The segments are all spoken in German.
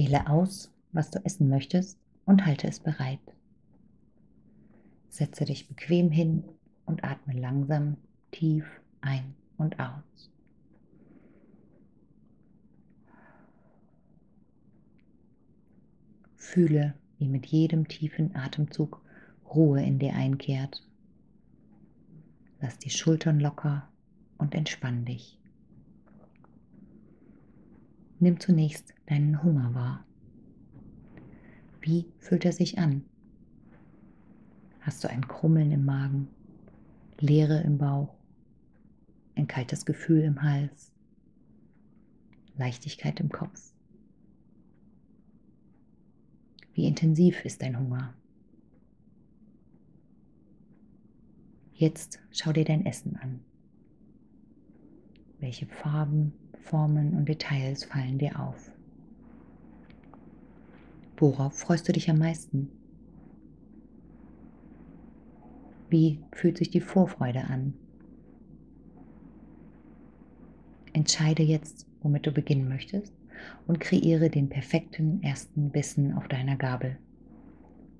Wähle aus, was du essen möchtest und halte es bereit. Setze dich bequem hin und atme langsam tief ein und aus. Fühle, wie mit jedem tiefen Atemzug Ruhe in dir einkehrt. Lass die Schultern locker und entspann dich. Nimm zunächst deinen Hunger wahr. Wie fühlt er sich an? Hast du ein Krummeln im Magen, Leere im Bauch, ein kaltes Gefühl im Hals, Leichtigkeit im Kopf? Wie intensiv ist dein Hunger? Jetzt schau dir dein Essen an. Welche Farben, Formen und Details fallen dir auf? Worauf freust du dich am meisten? Wie fühlt sich die Vorfreude an? Entscheide jetzt, womit du beginnen möchtest und kreiere den perfekten ersten Bissen auf deiner Gabel.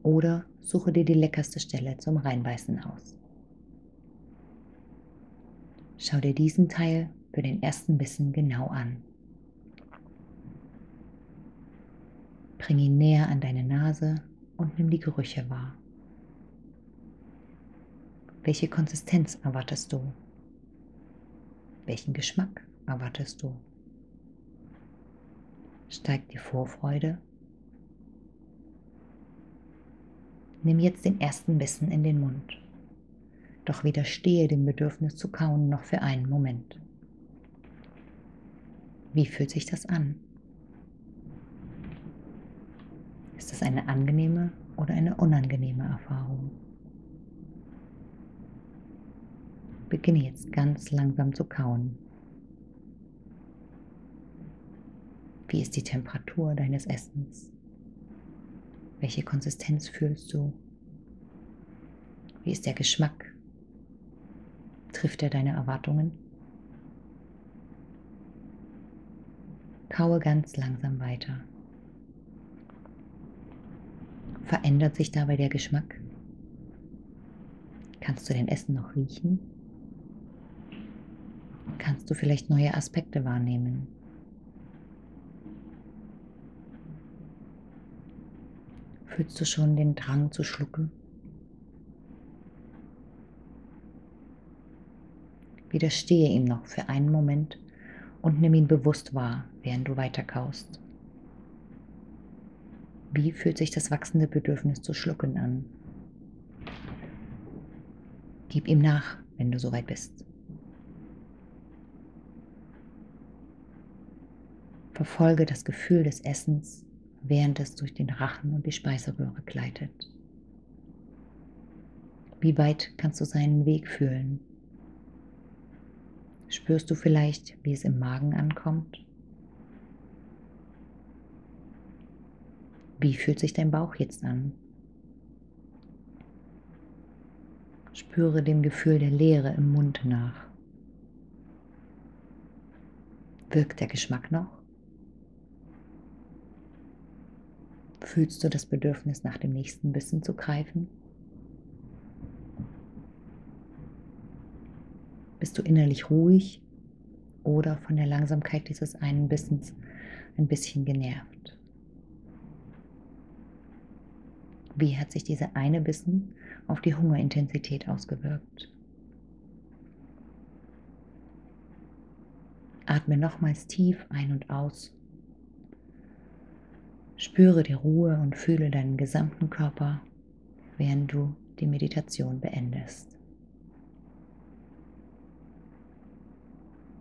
Oder suche dir die leckerste Stelle zum Reinbeißen aus. Schau dir diesen Teil für den ersten Bissen genau an. Bring ihn näher an deine Nase und nimm die Gerüche wahr. Welche Konsistenz erwartest du? Welchen Geschmack erwartest du? Steigt die Vorfreude? Nimm jetzt den ersten Bissen in den Mund doch widerstehe dem Bedürfnis zu kauen noch für einen Moment. Wie fühlt sich das an? Ist das eine angenehme oder eine unangenehme Erfahrung? Beginne jetzt ganz langsam zu kauen. Wie ist die Temperatur deines Essens? Welche Konsistenz fühlst du? Wie ist der Geschmack? Trifft er deine Erwartungen? Kaue ganz langsam weiter. Verändert sich dabei der Geschmack? Kannst du dein Essen noch riechen? Kannst du vielleicht neue Aspekte wahrnehmen? Fühlst du schon den Drang zu schlucken? Widerstehe ihm noch für einen Moment und nimm ihn bewusst wahr, während du weiterkaust. Wie fühlt sich das wachsende Bedürfnis zu schlucken an? Gib ihm nach, wenn du soweit bist. Verfolge das Gefühl des Essens, während es durch den Rachen und die Speiseröhre gleitet. Wie weit kannst du seinen Weg fühlen? Spürst du vielleicht, wie es im Magen ankommt? Wie fühlt sich dein Bauch jetzt an? Spüre dem Gefühl der Leere im Mund nach. Wirkt der Geschmack noch? Fühlst du das Bedürfnis nach dem nächsten Bissen zu greifen? Bist du innerlich ruhig oder von der Langsamkeit dieses einen Bissens ein bisschen genervt? Wie hat sich dieser eine Bissen auf die Hungerintensität ausgewirkt? Atme nochmals tief ein und aus. Spüre die Ruhe und fühle deinen gesamten Körper, während du die Meditation beendest.